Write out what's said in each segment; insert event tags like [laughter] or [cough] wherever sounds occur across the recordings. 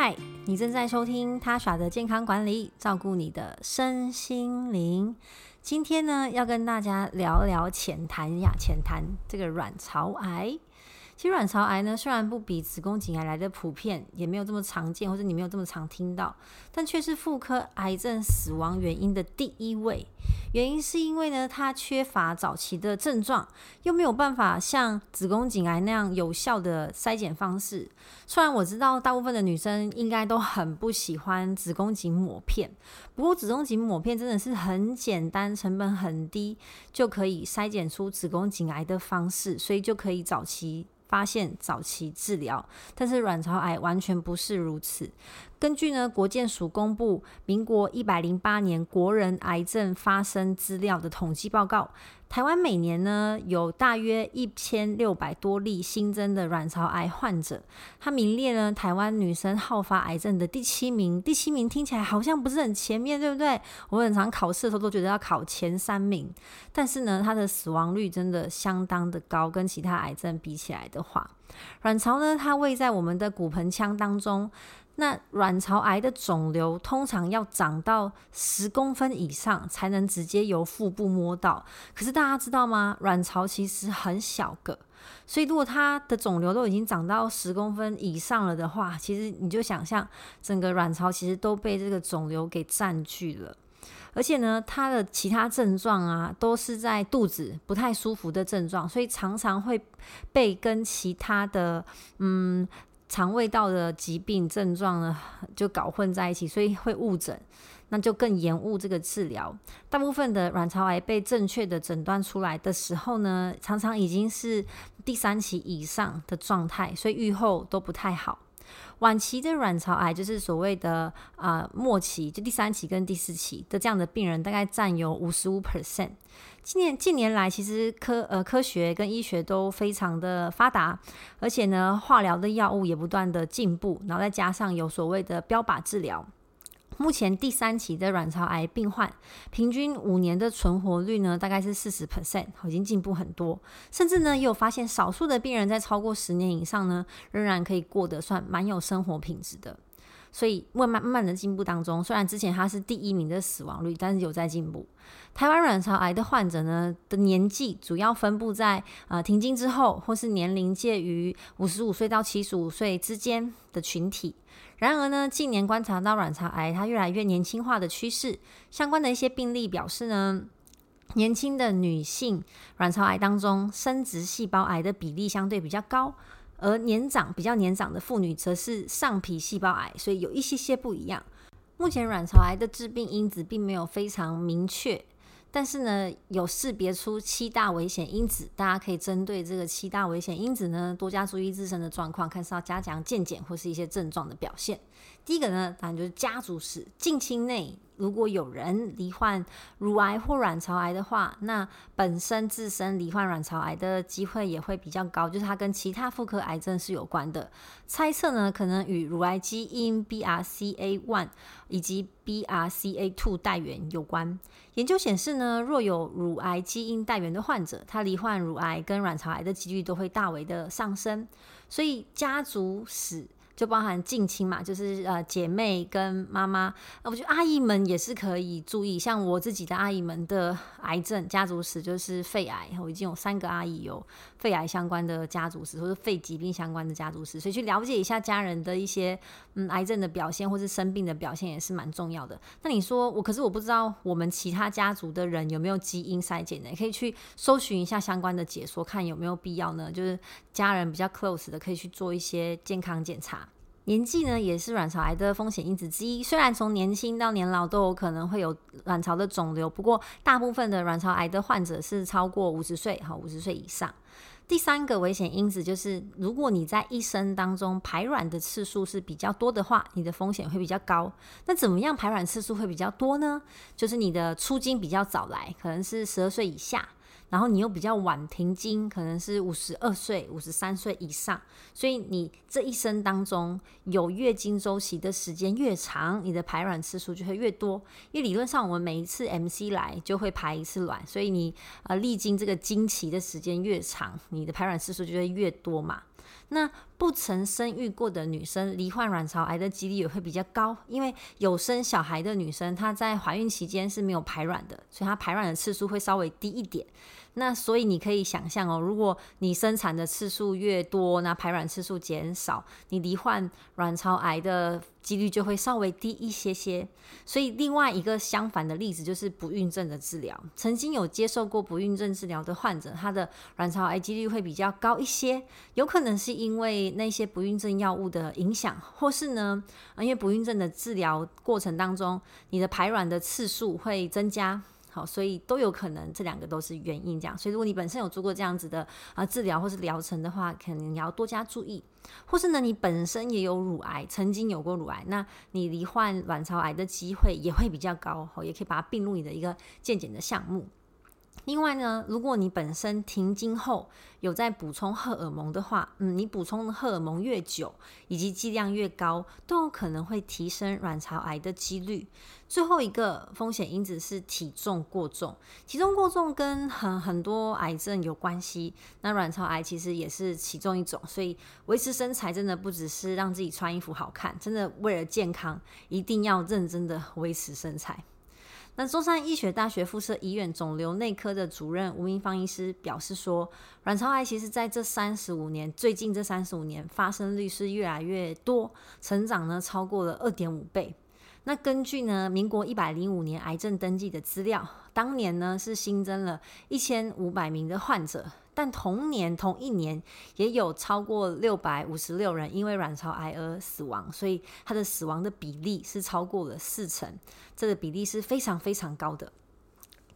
嗨，你正在收听他耍的健康管理，照顾你的身心灵。今天呢，要跟大家聊聊浅谈呀，浅谈这个卵巢癌。其实卵巢癌呢，虽然不比子宫颈癌来的普遍，也没有这么常见，或者你没有这么常听到，但却是妇科癌症死亡原因的第一位。原因是因为呢，它缺乏早期的症状，又没有办法像子宫颈癌那样有效的筛检方式。虽然我知道大部分的女生应该都很不喜欢子宫颈抹片，不过子宫颈抹片真的是很简单、成本很低就可以筛检出子宫颈癌的方式，所以就可以早期。发现早期治疗，但是卵巢癌完全不是如此。根据呢国健署公布民国一百零八年国人癌症发生资料的统计报告，台湾每年呢有大约一千六百多例新增的卵巢癌患者，它名列呢台湾女生好发癌症的第七名。第七名听起来好像不是很前面，对不对？我很常考试的时候都觉得要考前三名，但是呢它的死亡率真的相当的高，跟其他癌症比起来的话，卵巢呢它位在我们的骨盆腔当中。那卵巢癌的肿瘤通常要长到十公分以上才能直接由腹部摸到，可是大家知道吗？卵巢其实很小个，所以如果它的肿瘤都已经长到十公分以上了的话，其实你就想象整个卵巢其实都被这个肿瘤给占据了，而且呢，它的其他症状啊都是在肚子不太舒服的症状，所以常常会被跟其他的嗯。肠胃道的疾病症状呢，就搞混在一起，所以会误诊，那就更延误这个治疗。大部分的卵巢癌被正确的诊断出来的时候呢，常常已经是第三期以上的状态，所以预后都不太好。晚期的卵巢癌就是所谓的啊、末期，就第三期跟第四期的这样的病人，大概占有五十五 percent。近年近年来，其实科呃科学跟医学都非常的发达，而且呢，化疗的药物也不断的进步，然后再加上有所谓的标靶治疗。目前第三期的卵巢癌病患，平均五年的存活率呢，大概是四十 percent，已经进步很多。甚至呢，也有发现少数的病人在超过十年以上呢，仍然可以过得算蛮有生活品质的。所以慢慢慢慢的进步当中，虽然之前它是第一名的死亡率，但是有在进步。台湾卵巢癌的患者呢的年纪主要分布在呃停经之后，或是年龄介于五十五岁到七十五岁之间的群体。然而呢，近年观察到卵巢癌它越来越年轻化的趋势，相关的一些病例表示呢，年轻的女性卵巢癌当中生殖细胞癌的比例相对比较高，而年长比较年长的妇女则是上皮细胞癌，所以有一些些不一样。目前卵巢癌的致病因子并没有非常明确。但是呢，有识别出七大危险因子，大家可以针对这个七大危险因子呢，多加注意自身的状况，看是要加强健检或是一些症状的表现。第一个呢，当然就是家族史，近亲内。如果有人罹患乳癌或卵巢癌的话，那本身自身罹患卵巢癌的机会也会比较高，就是它跟其他妇科癌症是有关的。猜测呢，可能与乳癌基因 BRCA1 以及 BRCA2 带原有关。研究显示呢，若有乳癌基因带原的患者，他罹患乳癌跟卵巢癌的几率都会大为的上升。所以家族史。就包含近亲嘛，就是呃姐妹跟妈妈，那我觉得阿姨们也是可以注意。像我自己的阿姨们的癌症家族史就是肺癌，我已经有三个阿姨有肺癌相关的家族史，或者肺疾病相关的家族史，所以去了解一下家人的一些嗯癌症的表现或是生病的表现也是蛮重要的。那你说我，可是我不知道我们其他家族的人有没有基因筛检呢？可以去搜寻一下相关的解说，看有没有必要呢？就是家人比较 close 的，可以去做一些健康检查。年纪呢，也是卵巢癌的风险因子之一。虽然从年轻到年老都有可能会有卵巢的肿瘤，不过大部分的卵巢癌的患者是超过五十岁，哈，五十岁以上。第三个危险因子就是，如果你在一生当中排卵的次数是比较多的话，你的风险会比较高。那怎么样排卵次数会比较多呢？就是你的初经比较早来，可能是十二岁以下。然后你又比较晚停经，可能是五十二岁、五十三岁以上，所以你这一生当中有月经周期的时间越长，你的排卵次数就会越多。因为理论上我们每一次 MC 来就会排一次卵，所以你呃历经这个经期的时间越长，你的排卵次数就会越多嘛。那不曾生育过的女生罹患卵巢癌的几率也会比较高，因为有生小孩的女生她在怀孕期间是没有排卵的，所以她排卵的次数会稍微低一点。那所以你可以想象哦，如果你生产的次数越多，那排卵次数减少，你罹患卵巢癌的几率就会稍微低一些些。所以另外一个相反的例子就是不孕症的治疗，曾经有接受过不孕症治疗的患者，他的卵巢癌几率会比较高一些，有可能是因为那些不孕症药物的影响，或是呢，因为不孕症的治疗过程当中，你的排卵的次数会增加。好，所以都有可能，这两个都是原因。这样，所以如果你本身有做过这样子的啊治疗或是疗程的话，可能你要多加注意。或是呢，你本身也有乳癌，曾经有过乳癌，那你罹患卵巢癌的机会也会比较高。好，也可以把它并入你的一个健检的项目。另外呢，如果你本身停经后有在补充荷尔蒙的话，嗯，你补充的荷尔蒙越久，以及剂量越高，都有可能会提升卵巢癌的几率。最后一个风险因子是体重过重，体重过重跟很很多癌症有关系。那卵巢癌其实也是其中一种，所以维持身材真的不只是让自己穿衣服好看，真的为了健康，一定要认真的维持身材。那中山医学大学附设医院肿瘤内科的主任吴明芳医师表示说，卵巢癌其实在这三十五年，最近这三十五年发生率是越来越多，成长呢超过了二点五倍。那根据呢民国一百零五年癌症登记的资料，当年呢是新增了一千五百名的患者。但同年同一年也有超过六百五十六人因为卵巢癌而死亡，所以它的死亡的比例是超过了四成，这个比例是非常非常高的。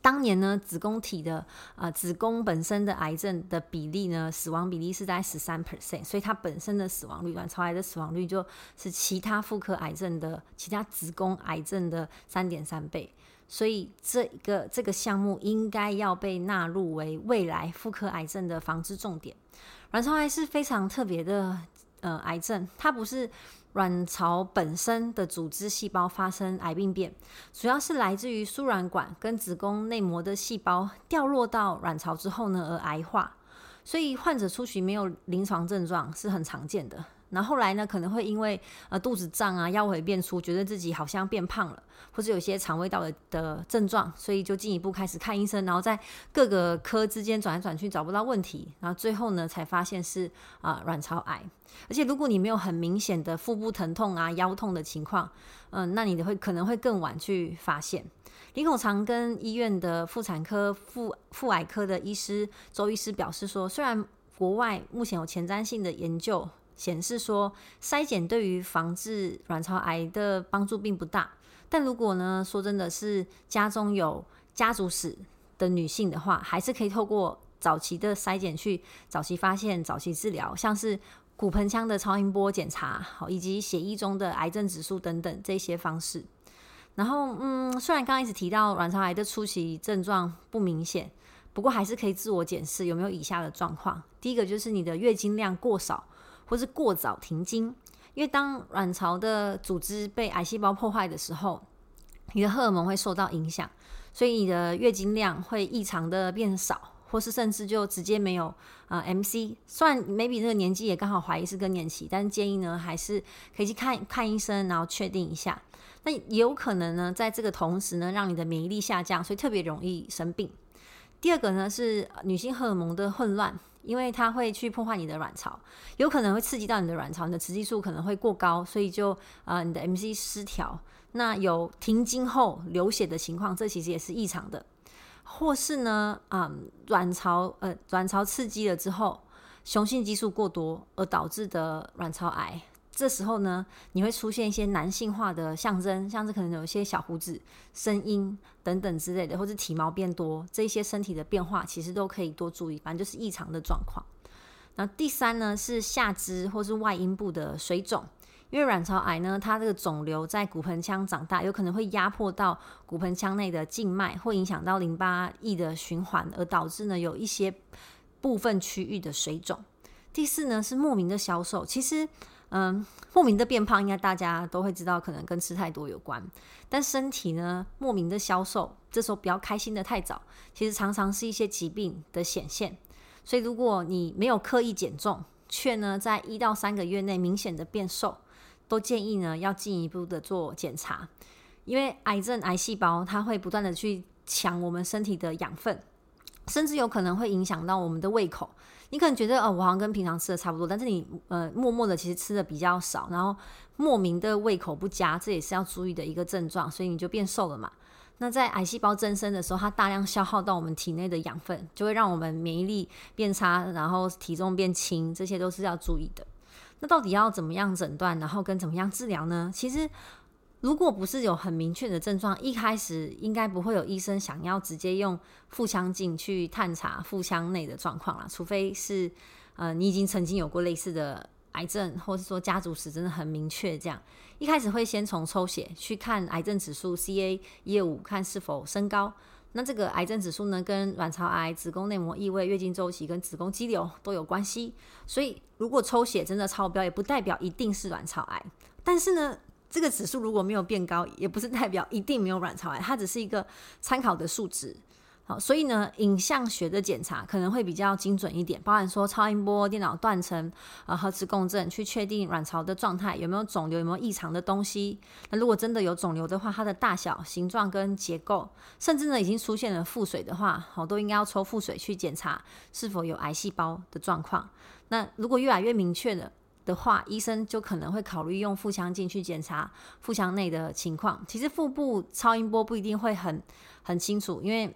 当年呢，子宫体的啊、子宫本身的癌症的比例呢，死亡比例是在十三 percent，所以它本身的死亡率，卵巢癌的死亡率就是其他妇科癌症的、其他子宫癌症的三点三倍。所以这一个这个项目应该要被纳入为未来妇科癌症的防治重点。卵巢癌是非常特别的呃癌症，它不是卵巢本身的组织细胞发生癌病变，主要是来自于输卵管跟子宫内膜的细胞掉落到卵巢之后呢而癌化。所以患者初期没有临床症状是很常见的。然后后来呢，可能会因为呃肚子胀啊、腰围变粗，觉得自己好像变胖了，或者有些肠胃道的的症状，所以就进一步开始看医生，然后在各个科之间转来转去找不到问题，然后最后呢才发现是啊、卵巢癌。而且如果你没有很明显的腹部疼痛啊、腰痛的情况，嗯、那你的会可能会更晚去发现。林口长跟医院的妇产科妇妇癌科的医师周医师表示说，虽然国外目前有前瞻性的研究。显示说，筛检对于防治卵巢癌的帮助并不大。但如果呢，说真的是家中有家族史的女性的话，还是可以透过早期的筛检去早期发现、早期治疗，像是骨盆腔的超音波检查，好，以及血液中的癌症指数等等这些方式。然后，嗯，虽然刚刚一直提到卵巢癌的初期症状不明显，不过还是可以自我检视有没有以下的状况。第一个就是你的月经量过少。或是过早停经，因为当卵巢的组织被癌细胞破坏的时候，你的荷尔蒙会受到影响，所以你的月经量会异常的变少，或是甚至就直接没有啊、MC。虽然 maybe 这个年纪也刚好怀疑是更年期，但是建议呢还是可以去看看医生，然后确定一下。那也有可能呢，在这个同时呢，让你的免疫力下降，所以特别容易生病。第二个呢是女性荷尔蒙的混乱。因为它会去破坏你的卵巢，有可能会刺激到你的卵巢，你的雌激素可能会过高，所以就啊你的 MC 失调，那有停经后流血的情况，这其实也是异常的，或是呢啊、卵巢呃卵巢刺激了之后，雄性激素过多而导致的卵巢癌。这时候呢，你会出现一些男性化的象征，像是可能有一些小胡子、声音等等之类的，或者体毛变多，这些身体的变化其实都可以多注意，反正就是异常的状况。那第三呢是下肢或是外阴部的水肿，因为卵巢癌呢，它这个肿瘤在骨盆腔长大，有可能会压迫到骨盆腔内的静脉，会影响到淋巴液的循环，而导致呢有一些部分区域的水肿。第四呢是莫名的消瘦，其实。嗯，莫名的变胖，应该大家都会知道，可能跟吃太多有关。但身体呢，莫名的消瘦，这时候不要开心的太早，其实常常是一些疾病的显现。所以，如果你没有刻意减重，却呢在一到三个月内明显的变瘦，都建议呢要进一步的做检查，因为癌症癌细胞它会不断的去抢我们身体的养分，甚至有可能会影响到我们的胃口。你可能觉得哦，我好像跟平常吃的差不多，但是你呃默默的其实吃的比较少，然后莫名的胃口不佳，这也是要注意的一个症状，所以你就变瘦了嘛。那在癌细胞增生的时候，它大量消耗到我们体内的养分，就会让我们免疫力变差，然后体重变轻，这些都是要注意的。那到底要怎么样诊断，然后跟怎么样治疗呢？其实。如果不是有很明确的症状，一开始应该不会有医生想要直接用腹腔镜去探查腹腔内的状况啦，除非是呃你已经曾经有过类似的癌症，或是说家族史真的很明确这样。一开始会先从抽血去看癌症指数 CA 一二五，看是否升高。那这个癌症指数呢，跟卵巢癌、子宫内膜异位、月经周期跟子宫肌瘤都有关系。所以如果抽血真的超标，也不代表一定是卵巢癌。但是呢，这个指数如果没有变高，也不是代表一定没有卵巢癌，它只是一个参考的数值。好，所以呢，影像学的检查可能会比较精准一点，包含说超音波、电脑断层、呃核磁共振，去确定卵巢的状态有没有肿瘤、有没有异常的东西。那如果真的有肿瘤的话，它的大小、形状跟结构，甚至呢已经出现了腹水的话，好，都应该要抽腹水去检查是否有癌细胞的状况。那如果越来越明确了。的话，医生就可能会考虑用腹腔镜去检查腹腔内的情况。其实腹部超音波不一定会很很清楚，因为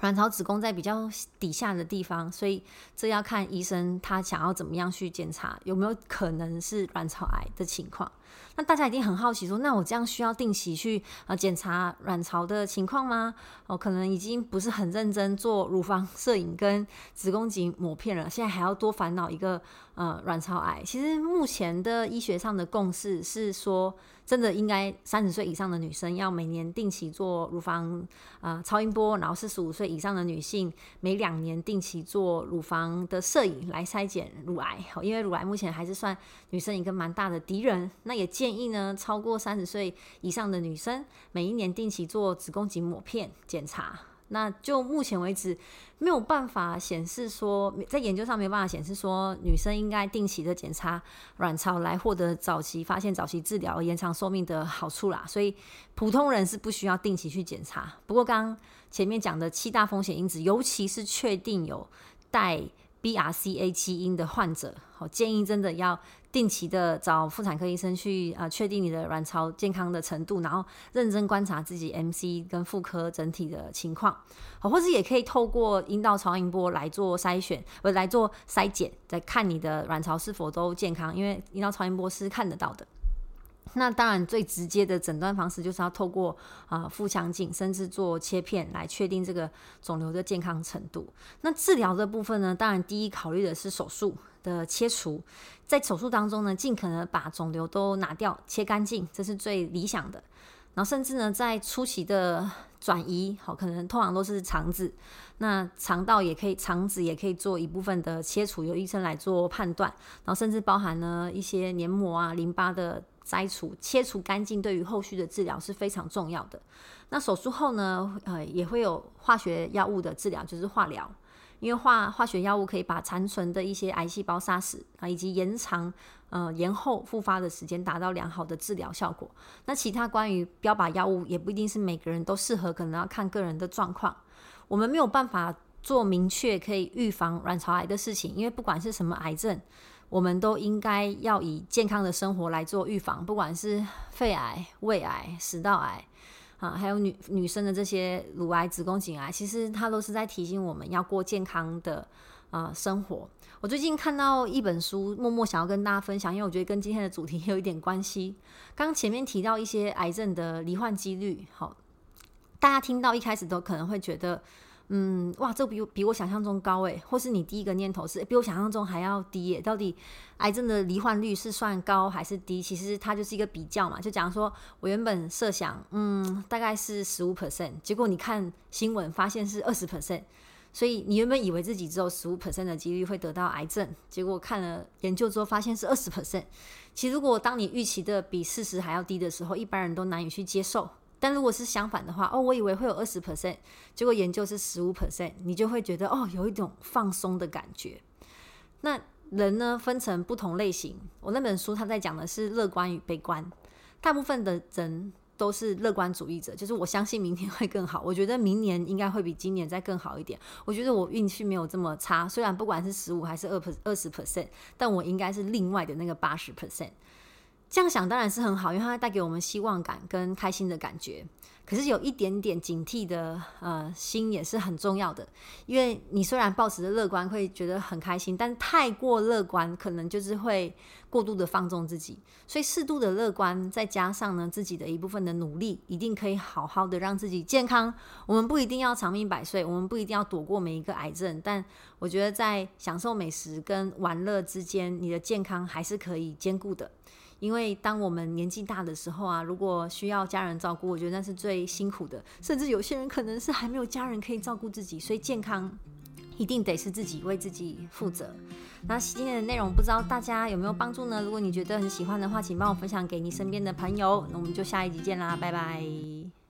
卵巢子宫在比较底下的地方，所以这要看医生他想要怎么样去检查，有没有可能是卵巢癌的情况。那大家一定很好奇说，那我这样需要定期去呃检查卵巢的情况吗？哦，可能已经不是很认真做乳房 [laughs] 摄影跟子宫颈抹片了，现在还要多烦恼一个呃卵巢癌。其实目前的医学上的共识是说，真的应该三十岁以上的女生要每年定期做乳房呃超音波，然后四十五岁以上的女性每两年定期做乳房的摄影来筛检乳癌。哦因为乳癌目前还是算女生一个蛮大的敌人，那也。建议呢，超过三十岁以上的女生，每一年定期做子宫颈抹片检查。那就目前为止，没有办法显示说，在研究上没有办法显示说，女生应该定期的检查卵巢来获得早期发现、早期治疗、延长寿命的好处啦。所以普通人是不需要定期去检查。不过刚刚前面讲的七大风险因子，尤其是确定有带 BRCA 基因的患者，好，建议真的要。定期的找妇产科医生去啊，确定你的卵巢健康的程度，然后认真观察自己 MC 跟妇科整体的情况，好，或者也可以透过阴道超音波来做筛选，呃来做筛检，再看你的卵巢是否都健康，因为阴道超音波是看得到的。那当然，最直接的诊断方式就是要透过啊腹腔镜，甚至做切片来确定这个肿瘤的健康程度。那治疗的部分呢，当然第一考虑的是手术的切除，在手术当中呢，尽可能把肿瘤都拿掉，切干净，这是最理想的。然后甚至呢，在初期的转移，好，可能通常都是肠子，那肠道也可以，肠子也可以做一部分的切除，由医生来做判断。然后甚至包含了一些黏膜啊、淋巴的。摘除、切除干净，对于后续的治疗是非常重要的。那手术后呢，呃，也会有化学药物的治疗，就是化疗。因为化化学药物可以把残存的一些癌细胞杀死啊，以及延长呃延后复发的时间，达到良好的治疗效果。那其他关于标靶药物，也不一定是每个人都适合，可能要看个人的状况。我们没有办法做明确可以预防卵巢癌的事情，因为不管是什么癌症。我们都应该要以健康的生活来做预防，不管是肺癌、胃癌、食道癌啊，还有女女生的这些乳癌、子宫颈癌，其实它都是在提醒我们要过健康的啊生活。我最近看到一本书，默默想要跟大家分享，因为我觉得跟今天的主题有一点关系。刚前面提到一些癌症的罹患几率，好，大家听到一开始都可能会觉得。嗯，哇，这比比我想象中高诶，或是你第一个念头是比我想象中还要低耶？到底癌症的罹患率是算高还是低？其实它就是一个比较嘛。就假如说我原本设想，嗯，大概是十五 percent，结果你看新闻发现是二十 percent，所以你原本以为自己只有十五 percent 的几率会得到癌症，结果看了研究之后发现是二十 percent。其实如果当你预期的比事实还要低的时候，一般人都难以去接受。但如果是相反的话，哦，我以为会有二十 percent，结果研究是十五 percent，你就会觉得哦，有一种放松的感觉。那人呢，分成不同类型。我那本书他在讲的是乐观与悲观。大部分的人都是乐观主义者，就是我相信明天会更好，我觉得明年应该会比今年再更好一点。我觉得我运气没有这么差，虽然不管是十五还是二二十 percent，但我应该是另外的那个八十 percent。这样想当然是很好，因为它带给我们希望感跟开心的感觉。可是有一点点警惕的呃心也是很重要的，因为你虽然抱持着乐观会觉得很开心，但太过乐观可能就是会过度的放纵自己。所以适度的乐观再加上呢自己的一部分的努力，一定可以好好的让自己健康。我们不一定要长命百岁，我们不一定要躲过每一个癌症，但我觉得在享受美食跟玩乐之间，你的健康还是可以兼顾的。因为当我们年纪大的时候啊，如果需要家人照顾，我觉得那是最辛苦的。甚至有些人可能是还没有家人可以照顾自己，所以健康一定得是自己为自己负责。那今天的内容不知道大家有没有帮助呢？如果你觉得很喜欢的话，请帮我分享给你身边的朋友。那我们就下一集见啦，拜拜。